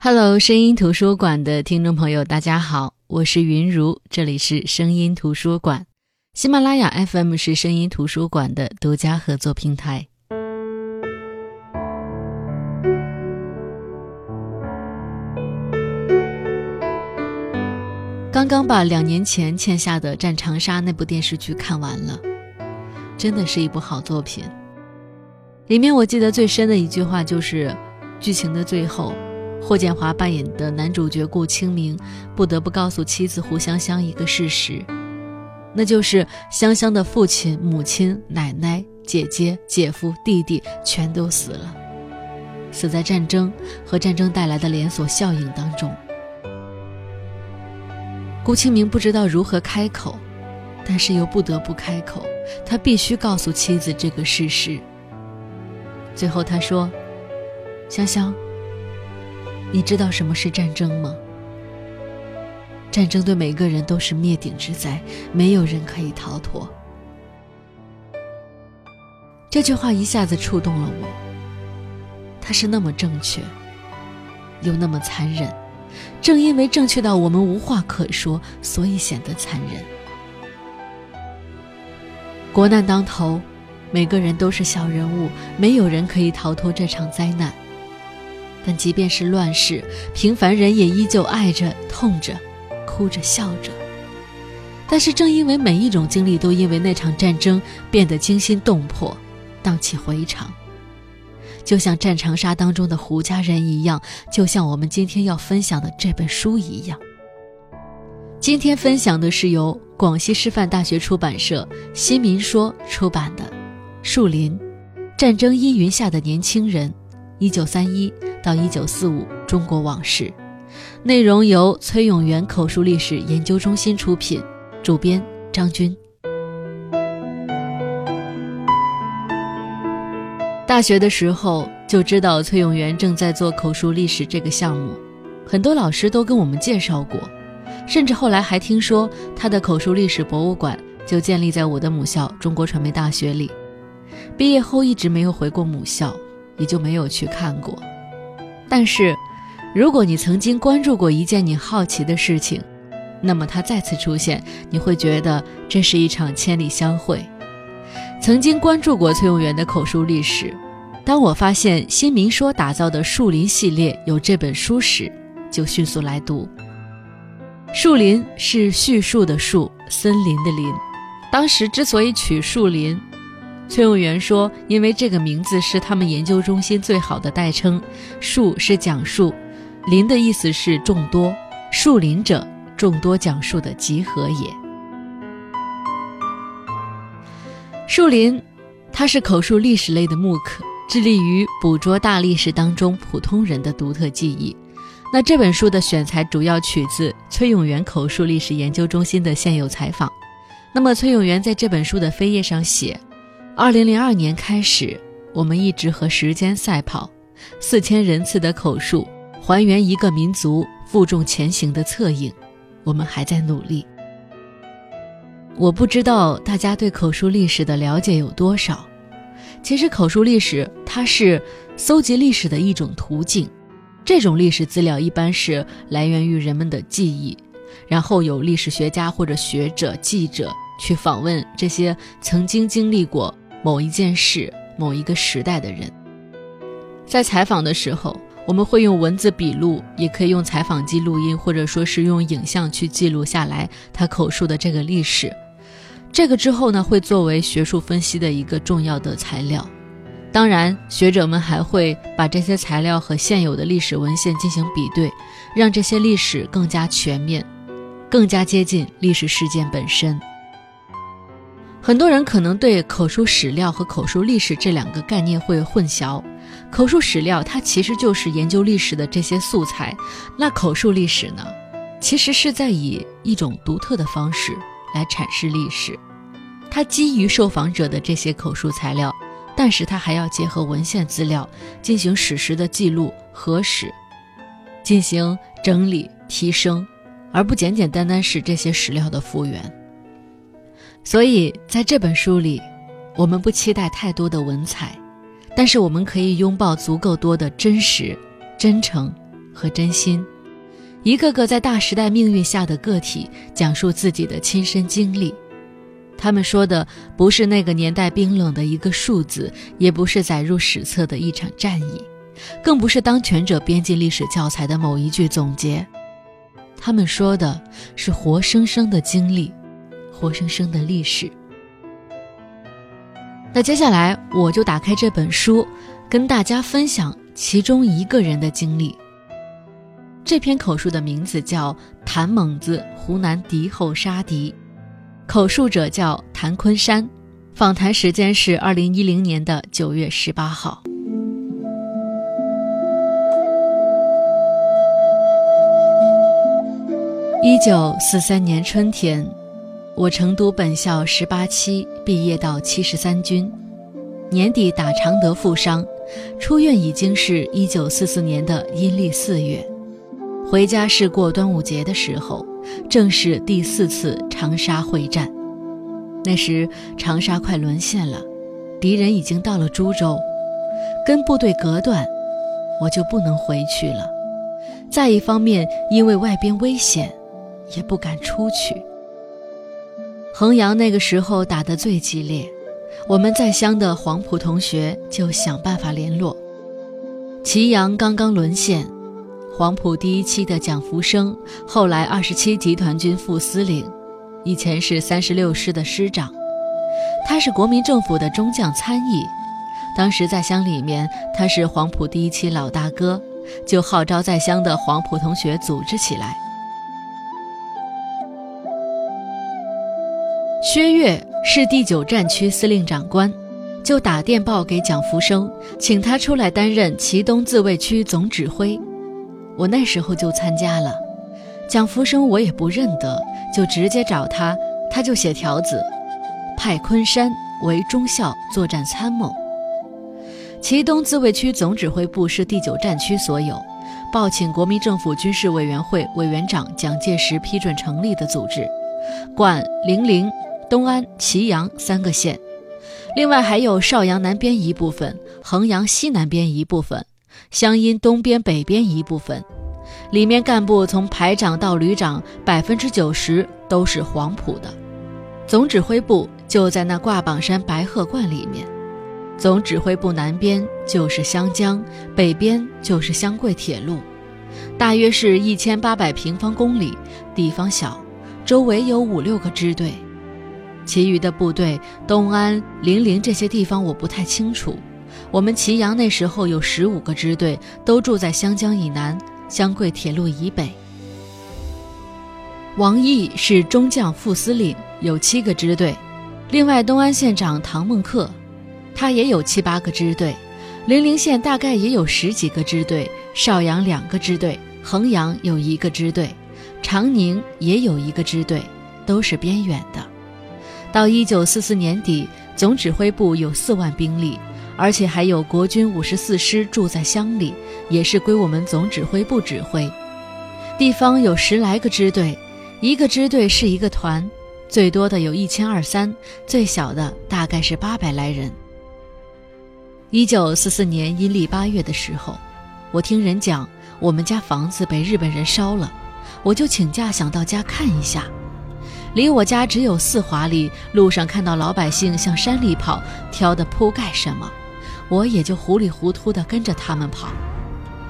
Hello，声音图书馆的听众朋友，大家好，我是云如，这里是声音图书馆。喜马拉雅 FM 是声音图书馆的独家合作平台。刚刚把两年前欠下的《战长沙》那部电视剧看完了，真的是一部好作品。里面我记得最深的一句话就是，剧情的最后。霍建华扮演的男主角顾清明不得不告诉妻子胡香香一个事实，那就是香香的父亲、母亲、奶奶、姐姐、姐夫、弟弟全都死了，死在战争和战争带来的连锁效应当中。顾清明不知道如何开口，但是又不得不开口，他必须告诉妻子这个事实。最后他说：“香香。”你知道什么是战争吗？战争对每个人都是灭顶之灾，没有人可以逃脱。这句话一下子触动了我。它是那么正确，又那么残忍。正因为正确到我们无话可说，所以显得残忍。国难当头，每个人都是小人物，没有人可以逃脱这场灾难。但即便是乱世，平凡人也依旧爱着、痛着、哭着、笑着。但是正因为每一种经历都因为那场战争变得惊心动魄、荡气回肠，就像《战长沙》当中的胡家人一样，就像我们今天要分享的这本书一样。今天分享的是由广西师范大学出版社新民说出版的《树林：战争阴云下的年轻人》，一九三一。到一九四五，中国往事，内容由崔永元口述历史研究中心出品，主编张军。大学的时候就知道崔永元正在做口述历史这个项目，很多老师都跟我们介绍过，甚至后来还听说他的口述历史博物馆就建立在我的母校中国传媒大学里。毕业后一直没有回过母校，也就没有去看过。但是，如果你曾经关注过一件你好奇的事情，那么它再次出现，你会觉得这是一场千里相会。曾经关注过崔永元的口述历史，当我发现新民说打造的树林系列有这本书时，就迅速来读。树林是叙述的树，森林的林。当时之所以取树林。崔永元说：“因为这个名字是他们研究中心最好的代称。树是讲述，林的意思是众多，树林者众多讲述的集合也。树林，它是口述历史类的木刻，致力于捕捉大历史当中普通人的独特记忆。那这本书的选材主要取自崔永元口述历史研究中心的现有采访。那么崔永元在这本书的扉页上写。”二零零二年开始，我们一直和时间赛跑，四千人次的口述，还原一个民族负重前行的侧影，我们还在努力。我不知道大家对口述历史的了解有多少。其实，口述历史它是搜集历史的一种途径。这种历史资料一般是来源于人们的记忆，然后有历史学家或者学者、记者去访问这些曾经经历过。某一件事、某一个时代的人，在采访的时候，我们会用文字笔录，也可以用采访机录音，或者说是用影像去记录下来他口述的这个历史。这个之后呢，会作为学术分析的一个重要的材料。当然，学者们还会把这些材料和现有的历史文献进行比对，让这些历史更加全面，更加接近历史事件本身。很多人可能对口述史料和口述历史这两个概念会混淆。口述史料它其实就是研究历史的这些素材，那口述历史呢，其实是在以一种独特的方式来阐释历史。它基于受访者的这些口述材料，但是它还要结合文献资料进行史实的记录、核实、进行整理、提升，而不简简单单是这些史料的复原。所以，在这本书里，我们不期待太多的文采，但是我们可以拥抱足够多的真实、真诚和真心。一个个在大时代命运下的个体，讲述自己的亲身经历。他们说的不是那个年代冰冷的一个数字，也不是载入史册的一场战役，更不是当权者编进历史教材的某一句总结。他们说的是活生生的经历，活生生的历史。那接下来我就打开这本书，跟大家分享其中一个人的经历。这篇口述的名字叫《谭猛子湖南敌后杀敌》。口述者叫谭昆山，访谈时间是二零一零年的九月十八号。一九四三年春天，我成都本校十八期毕业到七十三军，年底打常德负伤，出院已经是一九四四年的阴历四月，回家是过端午节的时候。正是第四次长沙会战，那时长沙快沦陷了，敌人已经到了株洲，跟部队隔断，我就不能回去了。再一方面，因为外边危险，也不敢出去。衡阳那个时候打得最激烈，我们在乡的黄埔同学就想办法联络。祁阳刚刚沦陷。黄埔第一期的蒋福生，后来二十七集团军副司令，以前是三十六师的师长。他是国民政府的中将参议，当时在乡里面他是黄埔第一期老大哥，就号召在乡的黄埔同学组织起来。薛岳是第九战区司令长官，就打电报给蒋福生，请他出来担任祁东自卫区总指挥。我那时候就参加了，蒋福生我也不认得，就直接找他，他就写条子，派昆山为中校作战参谋。祁东自卫区总指挥部是第九战区所有，报请国民政府军事委员会委员长蒋介石批准成立的组织，管零零、东安、祁阳三个县，另外还有邵阳南边一部分，衡阳西南边一部分。湘阴东边、北边一部分，里面干部从排长到旅长，百分之九十都是黄埔的。总指挥部就在那挂榜山白鹤观里面。总指挥部南边就是湘江，北边就是湘桂铁路，大约是一千八百平方公里，地方小，周围有五六个支队。其余的部队，东安、零陵这些地方我不太清楚。我们祁阳那时候有十五个支队，都住在湘江以南、湘桂铁路以北。王毅是中将副司令，有七个支队。另外，东安县长唐孟克，他也有七八个支队。零陵县大概也有十几个支队，邵阳两个支队，衡阳有一个支队，长宁也有一个支队，都是边远的。到一九四四年底，总指挥部有四万兵力。而且还有国军五十四师住在乡里，也是归我们总指挥部指挥。地方有十来个支队，一个支队是一个团，最多的有一千二三，最小的大概是八百来人。一九四四年阴历八月的时候，我听人讲我们家房子被日本人烧了，我就请假想到家看一下。离我家只有四华里，路上看到老百姓向山里跑，挑的铺盖什么。我也就糊里糊涂地跟着他们跑，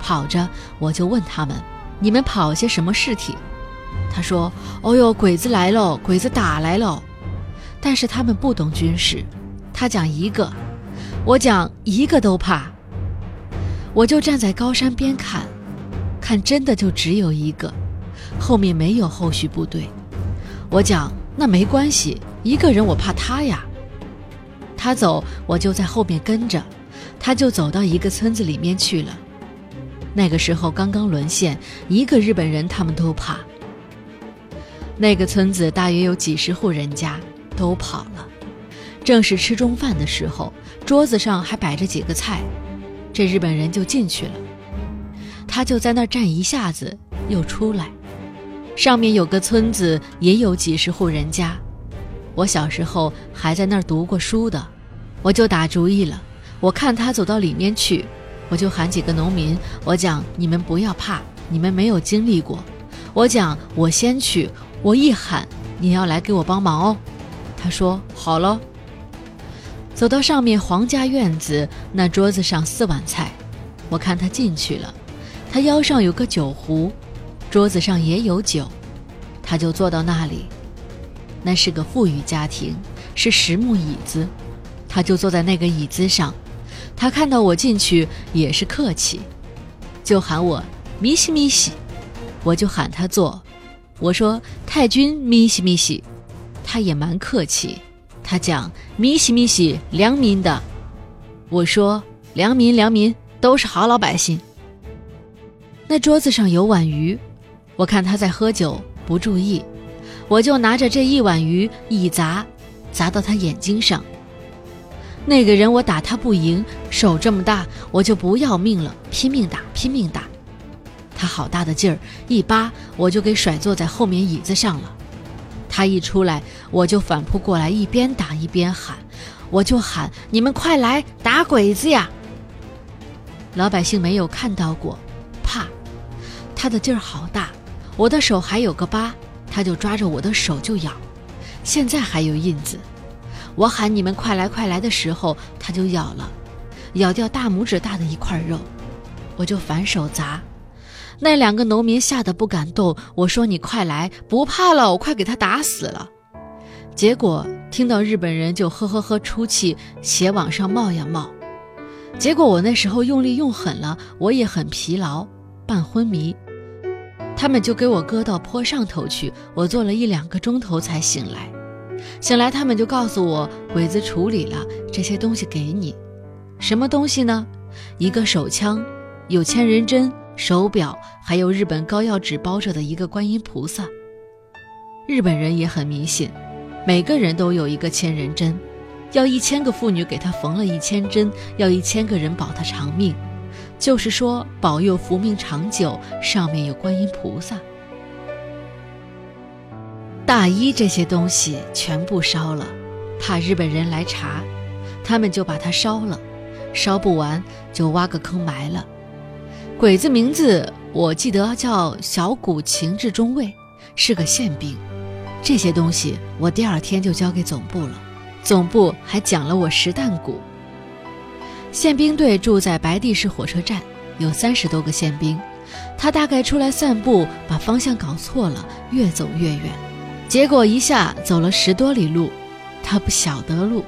跑着我就问他们：“你们跑些什么尸体？”他说：“哦哟，鬼子来喽，鬼子打来了。”但是他们不懂军事，他讲一个，我讲一个都怕。我就站在高山边看，看真的就只有一个，后面没有后续部队。我讲那没关系，一个人我怕他呀。他走，我就在后面跟着。他就走到一个村子里面去了。那个时候刚刚沦陷，一个日本人他们都怕。那个村子大约有几十户人家，都跑了。正是吃中饭的时候，桌子上还摆着几个菜，这日本人就进去了。他就在那儿站一下子，又出来。上面有个村子，也有几十户人家。我小时候还在那儿读过书的，我就打主意了。我看他走到里面去，我就喊几个农民，我讲你们不要怕，你们没有经历过。我讲，我先去，我一喊，你要来给我帮忙哦。他说好了。走到上面皇家院子，那桌子上四碗菜，我看他进去了，他腰上有个酒壶，桌子上也有酒，他就坐到那里。那是个富裕家庭，是实木椅子，他就坐在那个椅子上。他看到我进去也是客气，就喊我咪西咪西，我就喊他坐。我说太君咪西咪西，他也蛮客气。他讲咪西咪西良民的，我说良民良民都是好老百姓。那桌子上有碗鱼，我看他在喝酒，不注意，我就拿着这一碗鱼一砸，砸到他眼睛上。那个人我打他不赢，手这么大，我就不要命了，拼命打，拼命打。他好大的劲儿，一扒我就给甩坐在后面椅子上了。他一出来，我就反扑过来，一边打一边喊，我就喊：“你们快来打鬼子呀！”老百姓没有看到过，怕。他的劲儿好大，我的手还有个疤，他就抓着我的手就咬，现在还有印子。我喊你们快来快来的时候，他就咬了，咬掉大拇指大的一块肉，我就反手砸。那两个农民吓得不敢动。我说：“你快来，不怕了，我快给他打死了。”结果听到日本人就呵呵呵出气，血往上冒呀冒。结果我那时候用力用狠了，我也很疲劳，半昏迷。他们就给我搁到坡上头去，我坐了一两个钟头才醒来。醒来，他们就告诉我鬼子处理了这些东西给你。什么东西呢？一个手枪，有千人针。手表，还有日本膏药纸包着的一个观音菩萨。日本人也很迷信，每个人都有一个千人针，要一千个妇女给他缝了一千针，要一千个人保他长命，就是说保佑福命长久。上面有观音菩萨。大衣这些东西全部烧了，怕日本人来查，他们就把它烧了，烧不完就挖个坑埋了。鬼子名字我记得叫小谷情治中尉，是个宪兵。这些东西我第二天就交给总部了，总部还奖了我十担鼓。宪兵队住在白地市火车站，有三十多个宪兵。他大概出来散步，把方向搞错了，越走越远，结果一下走了十多里路。他不晓得路，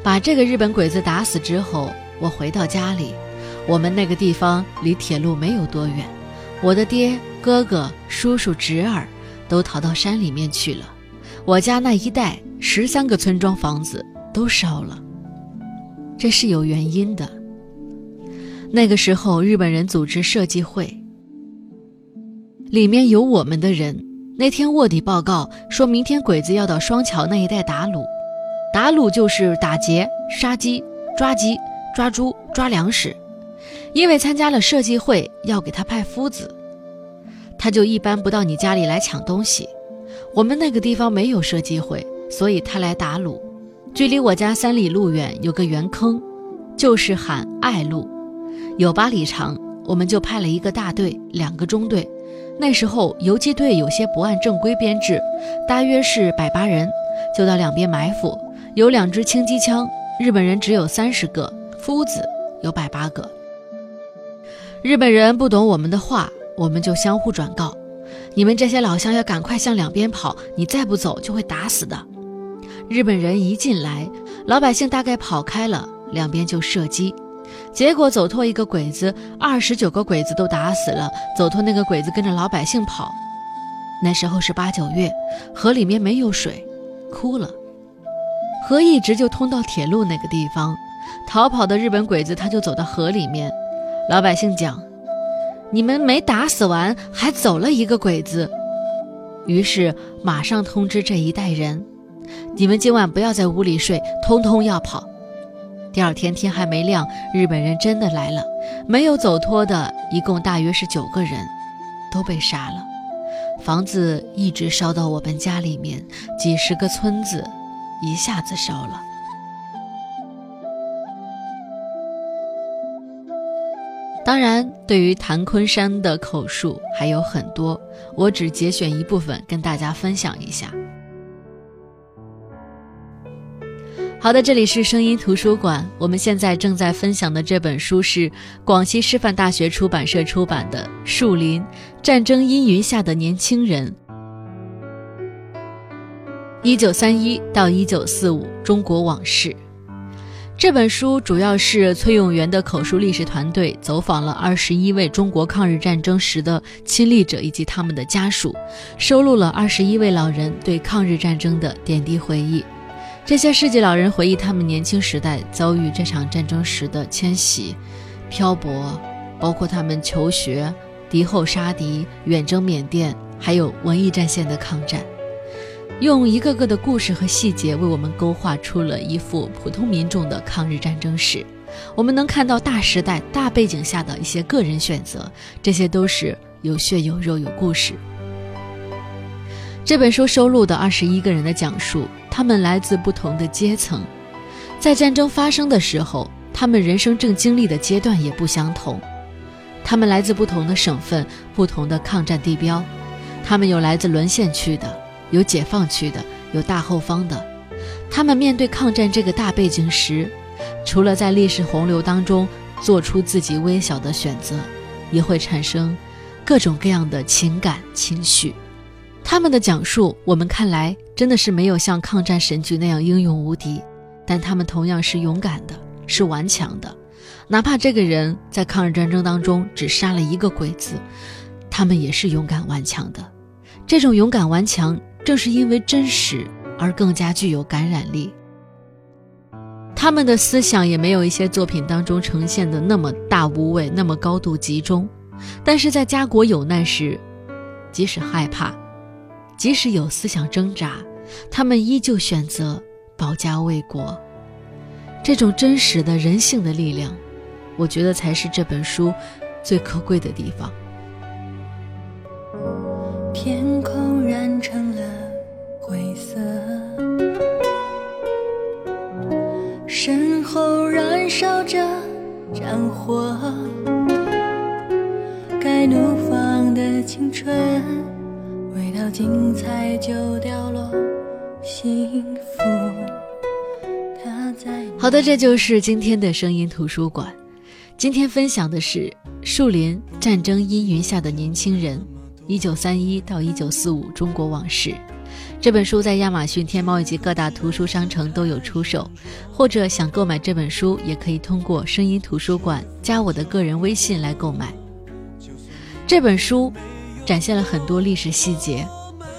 把这个日本鬼子打死之后，我回到家里。我们那个地方离铁路没有多远，我的爹、哥哥、叔叔、侄儿都逃到山里面去了。我家那一带十三个村庄房子都烧了，这是有原因的。那个时候日本人组织设计会，里面有我们的人。那天卧底报告说明天鬼子要到双桥那一带打卤，打卤就是打劫、杀鸡、抓鸡、抓猪、抓粮食。因为参加了设计会，要给他派夫子，他就一般不到你家里来抢东西。我们那个地方没有设计会，所以他来打卤。距离我家三里路远有个圆坑，就是喊爱路，有八里长。我们就派了一个大队，两个中队。那时候游击队有些不按正规编制，大约是百八人，就到两边埋伏。有两支轻机枪，日本人只有三十个，夫子有百八个。日本人不懂我们的话，我们就相互转告：你们这些老乡要赶快向两边跑，你再不走就会打死的。日本人一进来，老百姓大概跑开了，两边就射击，结果走脱一个鬼子，二十九个鬼子都打死了。走脱那个鬼子跟着老百姓跑，那时候是八九月，河里面没有水，枯了，河一直就通到铁路那个地方。逃跑的日本鬼子他就走到河里面。老百姓讲：“你们没打死完，还走了一个鬼子。”于是马上通知这一代人：“你们今晚不要在屋里睡，通通要跑。”第二天天还没亮，日本人真的来了，没有走脱的，一共大约是九个人，都被杀了。房子一直烧到我们家里面，几十个村子一下子烧了。当然，对于谭昆山的口述还有很多，我只节选一部分跟大家分享一下。好的，这里是声音图书馆，我们现在正在分享的这本书是广西师范大学出版社出版的《树林：战争阴云下的年轻人》，一九三一到一九四五中国往事。这本书主要是崔永元的口述历史团队走访了二十一位中国抗日战争时的亲历者以及他们的家属，收录了二十一位老人对抗日战争的点滴回忆。这些世纪老人回忆他们年轻时代遭遇这场战争时的迁徙、漂泊，包括他们求学、敌后杀敌、远征缅甸，还有文艺战线的抗战。用一个个的故事和细节为我们勾画出了一幅普通民众的抗日战争史。我们能看到大时代、大背景下的一些个人选择，这些都是有血有肉、有故事。这本书收录的二十一个人的讲述，他们来自不同的阶层，在战争发生的时候，他们人生正经历的阶段也不相同。他们来自不同的省份、不同的抗战地标，他们有来自沦陷区的。有解放区的，有大后方的，他们面对抗战这个大背景时，除了在历史洪流当中做出自己微小的选择，也会产生各种各样的情感情绪。他们的讲述，我们看来真的是没有像抗战神剧那样英勇无敌，但他们同样是勇敢的，是顽强的。哪怕这个人在抗日战争当中只杀了一个鬼子，他们也是勇敢顽强的。这种勇敢顽强。正是因为真实而更加具有感染力。他们的思想也没有一些作品当中呈现的那么大无畏，那么高度集中。但是在家国有难时，即使害怕，即使有思想挣扎，他们依旧选择保家卫国。这种真实的人性的力量，我觉得才是这本书最可贵的地方。天空染成了灰色，身后燃烧着战火，该怒放的青春，未到精彩就掉落，幸福。好的，这就是今天的声音图书馆。今天分享的是《树林：战争阴云下的年轻人》。一九三一到一九四五中国往事，这本书在亚马逊、天猫以及各大图书商城都有出售。或者想购买这本书，也可以通过声音图书馆加我的个人微信来购买。这本书展现了很多历史细节，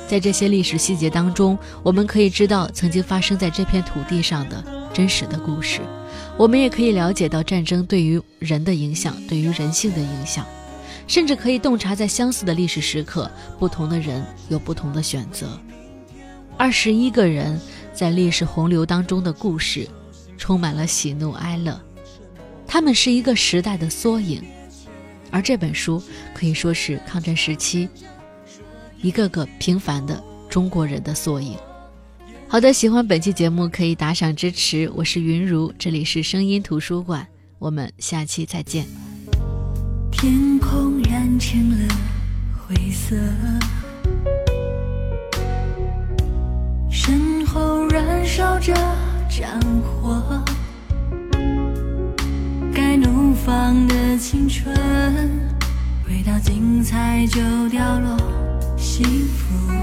在这些历史细节当中，我们可以知道曾经发生在这片土地上的真实的故事。我们也可以了解到战争对于人的影响，对于人性的影响。甚至可以洞察，在相似的历史时刻，不同的人有不同的选择。二十一个人在历史洪流当中的故事，充满了喜怒哀乐。他们是一个时代的缩影，而这本书可以说是抗战时期一个个平凡的中国人的缩影。好的，喜欢本期节目可以打赏支持。我是云如，这里是声音图书馆，我们下期再见。天空染成了灰色，身后燃烧着战火，放的青春，未到精彩就掉落，幸福。